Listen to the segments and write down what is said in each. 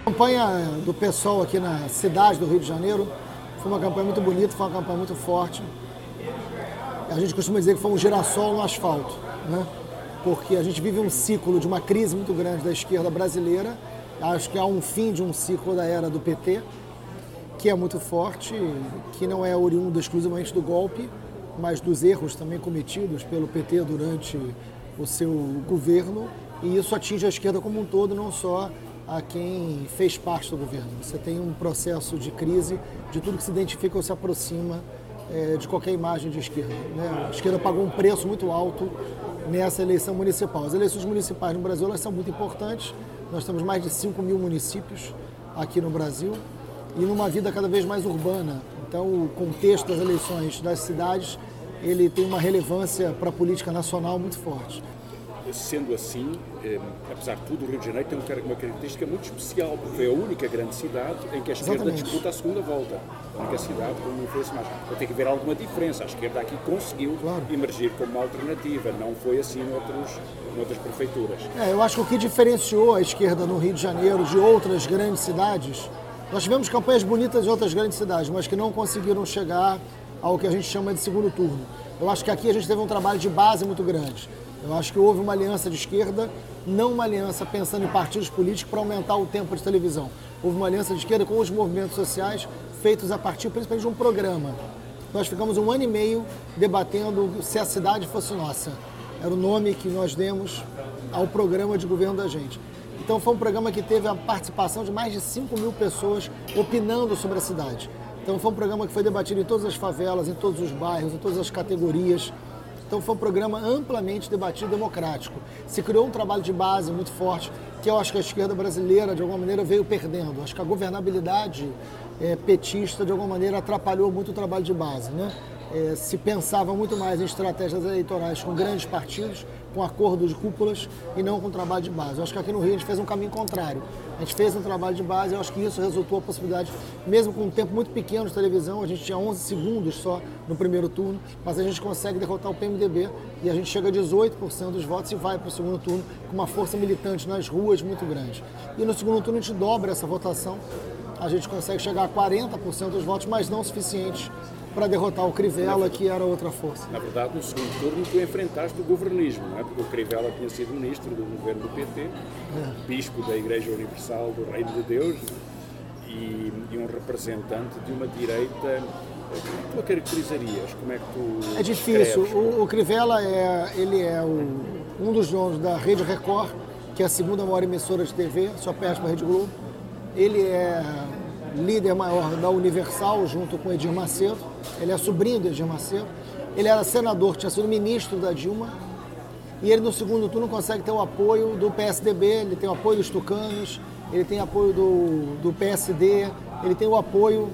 A campanha do pessoal aqui na cidade do Rio de Janeiro foi uma campanha muito bonita, foi uma campanha muito forte. A gente costuma dizer que foi um girassol no asfalto, né? porque a gente vive um ciclo de uma crise muito grande da esquerda brasileira. Acho que há um fim de um ciclo da era do PT, que é muito forte, que não é oriundo exclusivamente do golpe, mas dos erros também cometidos pelo PT durante o seu governo. E isso atinge a esquerda como um todo, não só a quem fez parte do governo. Você tem um processo de crise de tudo que se identifica ou se aproxima é, de qualquer imagem de esquerda. Né? A esquerda pagou um preço muito alto nessa eleição municipal. As eleições municipais no Brasil elas são muito importantes. Nós temos mais de 5 mil municípios aqui no Brasil e numa vida cada vez mais urbana. Então, o contexto das eleições das cidades ele tem uma relevância para a política nacional muito forte sendo assim, eh, apesar de tudo, o Rio de Janeiro tem uma característica muito especial, porque foi a única grande cidade em que a esquerda Exatamente. disputa a segunda volta. A única cidade com uma influência mais. Então tem que haver alguma diferença. A esquerda aqui conseguiu claro. emergir como uma alternativa, não foi assim noutros, noutras prefeituras. É, eu acho que o que diferenciou a esquerda no Rio de Janeiro de outras grandes cidades, nós tivemos campanhas bonitas em outras grandes cidades, mas que não conseguiram chegar ao que a gente chama de segundo turno. Eu acho que aqui a gente teve um trabalho de base muito grande. Eu acho que houve uma aliança de esquerda, não uma aliança pensando em partidos políticos para aumentar o tempo de televisão. Houve uma aliança de esquerda com os movimentos sociais feitos a partir principalmente de um programa. Nós ficamos um ano e meio debatendo se a cidade fosse nossa. Era o nome que nós demos ao programa de governo da gente. Então foi um programa que teve a participação de mais de 5 mil pessoas opinando sobre a cidade. Então foi um programa que foi debatido em todas as favelas, em todos os bairros, em todas as categorias. Então foi um programa amplamente debatido democrático. Se criou um trabalho de base muito forte, que eu acho que a esquerda brasileira, de alguma maneira, veio perdendo. Acho que a governabilidade é, petista, de alguma maneira, atrapalhou muito o trabalho de base. Né? É, se pensava muito mais em estratégias eleitorais com grandes partidos com acordo de cúpulas e não com trabalho de base. Eu acho que aqui no Rio a gente fez um caminho contrário. A gente fez um trabalho de base eu acho que isso resultou a possibilidade, mesmo com um tempo muito pequeno de televisão, a gente tinha 11 segundos só no primeiro turno, mas a gente consegue derrotar o PMDB e a gente chega a 18% dos votos e vai para o segundo turno com uma força militante nas ruas muito grande. E no segundo turno a gente dobra essa votação, a gente consegue chegar a 40% dos votos, mas não suficientes para derrotar o Crivella, que era outra força. Na verdade, no segundo turno, tu enfrentaste o governismo, não é? porque o Crivella tinha sido ministro do governo do PT, é. bispo da Igreja Universal do Reino de Deus e, e um representante de uma direita como tu a caracterizarias? Como é que tu É difícil. O, o, Crivella é, ele é o, um dos donos da Rede Record, que é a segunda maior emissora de TV, só perde para a Rede Globo. Ele é líder maior da Universal, junto com Edir Macedo. Ele é sobrinho do Edir Macedo. Ele era senador, tinha sido ministro da Dilma. E ele, no segundo turno, consegue ter o apoio do PSDB, ele tem o apoio dos tucanos, ele tem apoio do, do PSD, ele tem o apoio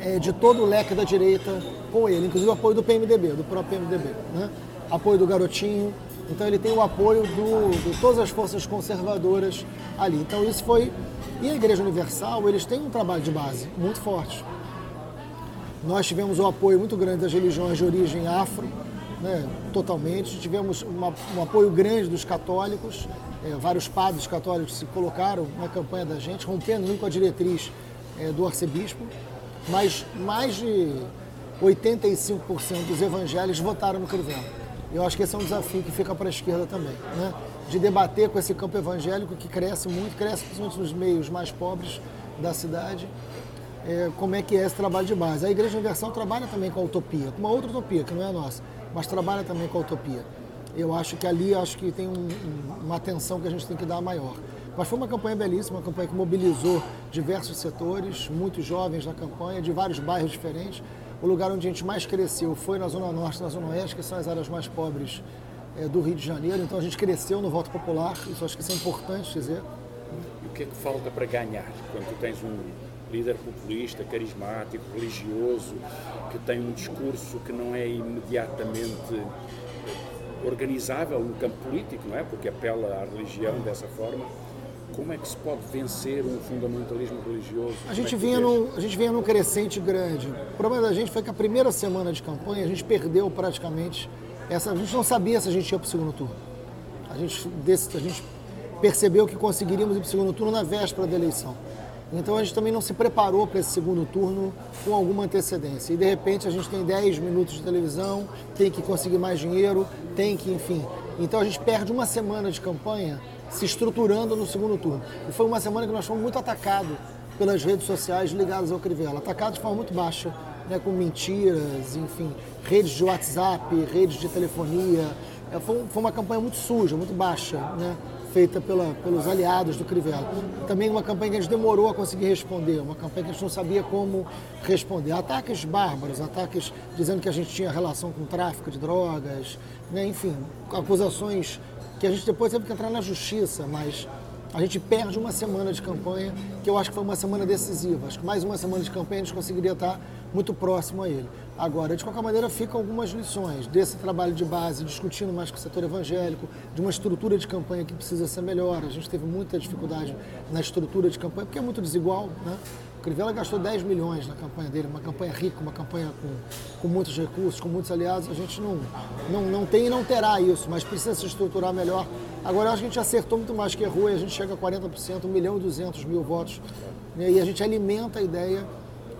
é, de todo o leque da direita com ele, inclusive o apoio do PMDB, do próprio PMDB. Né? Apoio do Garotinho. Então ele tem o apoio do, de todas as forças conservadoras ali. Então isso foi e a Igreja Universal, eles têm um trabalho de base muito forte. Nós tivemos um apoio muito grande das religiões de origem afro, né, totalmente. Tivemos uma, um apoio grande dos católicos, é, vários padres católicos se colocaram na campanha da gente, rompendo muito com a diretriz é, do arcebispo, mas mais de 85% dos evangélicos votaram no Crivella. Eu acho que esse é um desafio que fica para a esquerda também. Né? de debater com esse campo evangélico que cresce muito, cresce principalmente nos meios mais pobres da cidade, é, como é que é esse trabalho de base. A Igreja Universal trabalha também com a utopia, com uma outra utopia, que não é a nossa, mas trabalha também com a utopia. Eu acho que ali acho que tem um, uma atenção que a gente tem que dar maior. Mas foi uma campanha belíssima, uma campanha que mobilizou diversos setores, muitos jovens na campanha, de vários bairros diferentes. O lugar onde a gente mais cresceu foi na Zona Norte, na Zona Oeste, que são as áreas mais pobres é, do Rio de Janeiro, então a gente cresceu no voto popular, isso acho que isso é importante dizer. E o que é que falta para ganhar quando tu tens um líder populista, carismático, religioso, que tem um discurso que não é imediatamente organizável no campo político, não é? Porque apela à religião dessa forma. Como é que se pode vencer um fundamentalismo religioso? A gente, é vinha num, a gente vinha num crescente grande. O problema da gente foi que a primeira semana de campanha a gente perdeu praticamente essa, a gente não sabia se a gente ia para o segundo turno. A gente, desse, a gente percebeu que conseguiríamos ir para o segundo turno na véspera da eleição. Então a gente também não se preparou para esse segundo turno com alguma antecedência. E de repente a gente tem 10 minutos de televisão, tem que conseguir mais dinheiro, tem que, enfim. Então a gente perde uma semana de campanha se estruturando no segundo turno. E foi uma semana que nós fomos muito atacados pelas redes sociais ligadas ao Crivella. Atacados de forma muito baixa, né, com mentiras, enfim, redes de WhatsApp, redes de telefonia. É, foi, foi uma campanha muito suja, muito baixa, né? Feita pela, pelos aliados do Crivella. Também uma campanha que a gente demorou a conseguir responder, uma campanha que a gente não sabia como responder. Ataques bárbaros, ataques dizendo que a gente tinha relação com tráfico de drogas, né? enfim, acusações que a gente depois teve que entrar na justiça, mas a gente perde uma semana de campanha, que eu acho que foi uma semana decisiva. Acho que mais uma semana de campanha a gente conseguiria estar muito próximo a ele. Agora, de qualquer maneira, ficam algumas lições desse trabalho de base, discutindo mais com o setor evangélico, de uma estrutura de campanha que precisa ser melhor. A gente teve muita dificuldade na estrutura de campanha, porque é muito desigual. Né? O Crivella gastou 10 milhões na campanha dele, uma campanha rica, uma campanha com, com muitos recursos, com muitos aliados. A gente não, não, não tem e não terá isso, mas precisa se estruturar melhor. Agora, acho que a gente acertou muito mais que errou e a gente chega a 40%, 1 milhão e 200 mil votos. Né? E a gente alimenta a ideia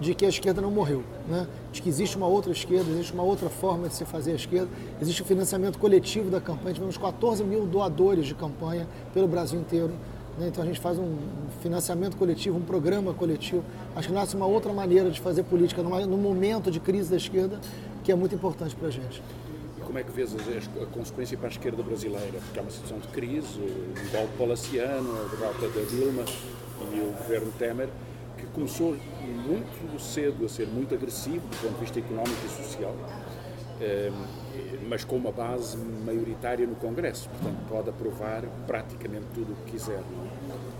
de que a esquerda não morreu, né? de que existe uma outra esquerda, existe uma outra forma de se fazer a esquerda, existe o financiamento coletivo da campanha, tivemos 14 mil doadores de campanha pelo Brasil inteiro, né? então a gente faz um financiamento coletivo, um programa coletivo, acho que nasce uma outra maneira de fazer política num momento de crise da esquerda que é muito importante para a gente. Como é que vês a, consequência para a esquerda brasileira? Porque há uma situação de crise, o golpe palaciano, a derrota da Dilma e o governo Temer, que começou muito cedo a ser muito agressivo do ponto de vista económico e social, ehm, mas com uma base maioritária no Congresso, portanto pode aprovar praticamente tudo o que quiser.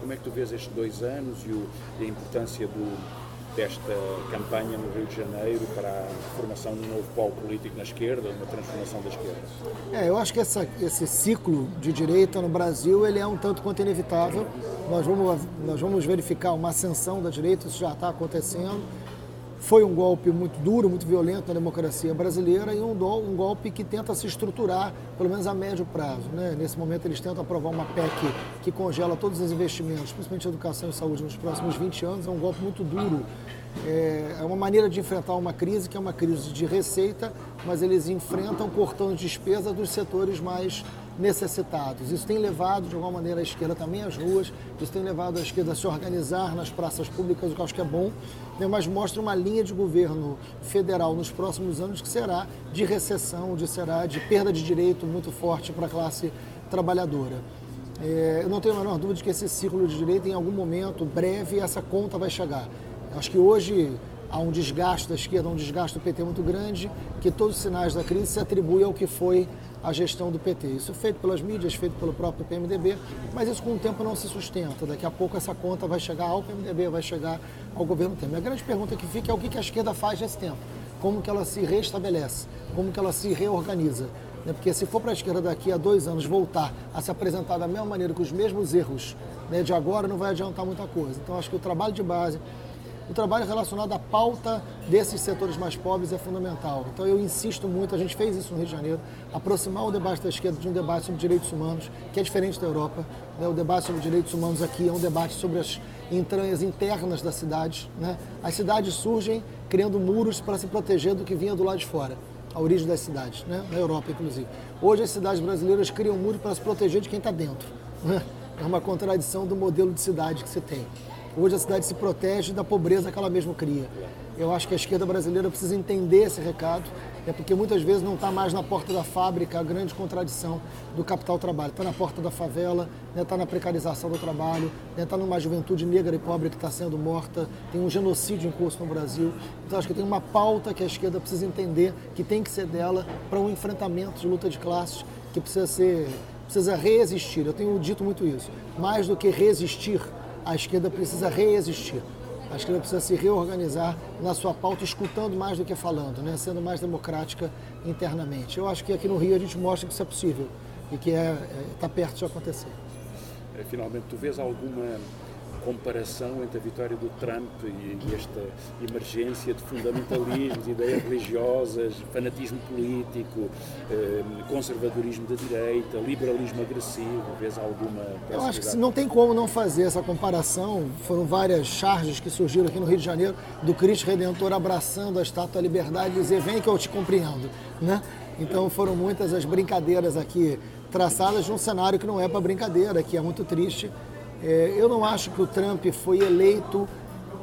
Como é que tu vês estes dois anos e, a importância do, desta campanha no Rio de Janeiro para a formação de um novo polo político na esquerda, uma transformação da esquerda? É, eu acho que essa, esse ciclo de direita no Brasil ele é um tanto quanto inevitável. Nós vamos, nós vamos verificar uma ascensão da direita, isso já está acontecendo. Foi um golpe muito duro, muito violento na democracia brasileira e um, do, um golpe que tenta se estruturar, pelo menos a médio prazo. Né? Nesse momento, eles tentam aprovar uma PEC que congela todos os investimentos, principalmente educação e saúde, nos próximos 20 anos. É um golpe muito duro. É, é uma maneira de enfrentar uma crise que é uma crise de receita, mas eles enfrentam cortando despesa dos setores mais necessitados. Isso tem levado, de alguma maneira, a esquerda também às ruas, isso tem levado a esquerda a se organizar nas praças públicas, o que eu acho que é bom, né? mas mostra uma linha de governo federal nos próximos anos que será de recessão, de será de perda de direito muito forte para a classe trabalhadora. É, eu não tenho a menor dúvida de que esse ciclo de direito, em algum momento breve, essa conta vai chegar. Acho que hoje há um desgaste da esquerda, um desgaste do PT muito grande, que todos os sinais da crise se atribuem ao que foi a gestão do PT. Isso feito pelas mídias, feito pelo próprio PMDB, mas isso com o tempo não se sustenta. Daqui a pouco essa conta vai chegar ao PMDB, vai chegar ao governo Temer. A grande pergunta que fica é o que a esquerda faz nesse tempo. Como que ela se restabelece, como que ela se reorganiza. Né? Porque se for para a esquerda daqui a dois anos voltar a se apresentar da mesma maneira, com os mesmos erros né, de agora, não vai adiantar muita coisa. Então acho que o trabalho de base, o trabalho relacionado à pauta desses setores mais pobres é fundamental. Então eu insisto muito, a gente fez isso no Rio de Janeiro, aproximar o debate da esquerda de um debate sobre direitos humanos, que é diferente da Europa. Né? O debate sobre direitos humanos aqui é um debate sobre as entranhas internas das cidades. Né? As cidades surgem criando muros para se proteger do que vinha do lado de fora a origem das cidades, né? na Europa inclusive. Hoje as cidades brasileiras criam muros para se proteger de quem está dentro. Né? É uma contradição do modelo de cidade que se tem. Hoje a cidade se protege da pobreza que ela mesma cria. Eu acho que a esquerda brasileira precisa entender esse recado, é porque muitas vezes não está mais na porta da fábrica a grande contradição do capital trabalho. Está na porta da favela, está né, na precarização do trabalho, está né, numa juventude negra e pobre que está sendo morta, tem um genocídio em curso no Brasil. Então acho que tem uma pauta que a esquerda precisa entender, que tem que ser dela, para um enfrentamento de luta de classes que precisa ser, precisa resistir. Eu tenho dito muito isso. Mais do que resistir, a esquerda precisa reexistir. A esquerda precisa se reorganizar na sua pauta, escutando mais do que falando, né? sendo mais democrática internamente. Eu acho que aqui no Rio a gente mostra que isso é possível e que está é, é, perto de acontecer. É, finalmente, tu vês alguma comparação entre a vitória do Trump e, esta emergência de fundamentalismos, ideias religiosas, fanatismo político, eh, conservadorismo da direita, liberalismo agressivo, vês alguma Eu acho que não tem como não fazer essa comparação. Foram várias charges que surgiram aqui no Rio de Janeiro do Cristo Redentor abraçando a Estátua da Liberdade e dizer, vem que eu te compreendo, né? Então foram muitas as brincadeiras aqui traçadas num cenário que não é para brincadeira, que é muito triste. É, eu não acho que o Trump foi eleito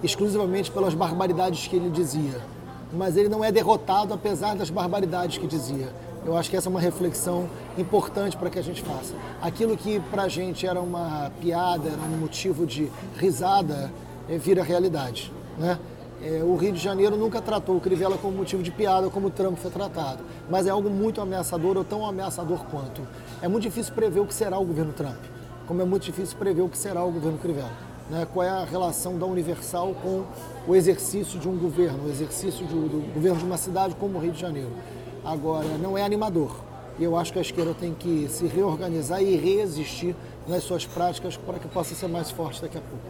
exclusivamente pelas barbaridades que ele dizia, mas ele não é derrotado apesar das barbaridades que dizia. Eu acho que essa é uma reflexão importante para que a gente faça. Aquilo que para a gente era uma piada, era um motivo de risada, é, vira realidade. Né? É, o Rio de Janeiro nunca tratou o Crivella como motivo de piada, como o Trump foi tratado. Mas é algo muito ameaçador, ou tão ameaçador quanto. É muito difícil prever o que será o governo Trump, como é muito difícil prever o que será o governo Crivella. Né? Qual é a relação da Universal com o exercício de um governo, o exercício de, do governo de uma cidade como o Rio de Janeiro. Agora, não é animador. E eu acho que a esquerda tem que se reorganizar e resistir nas suas práticas para que possa ser mais forte daqui a pouco.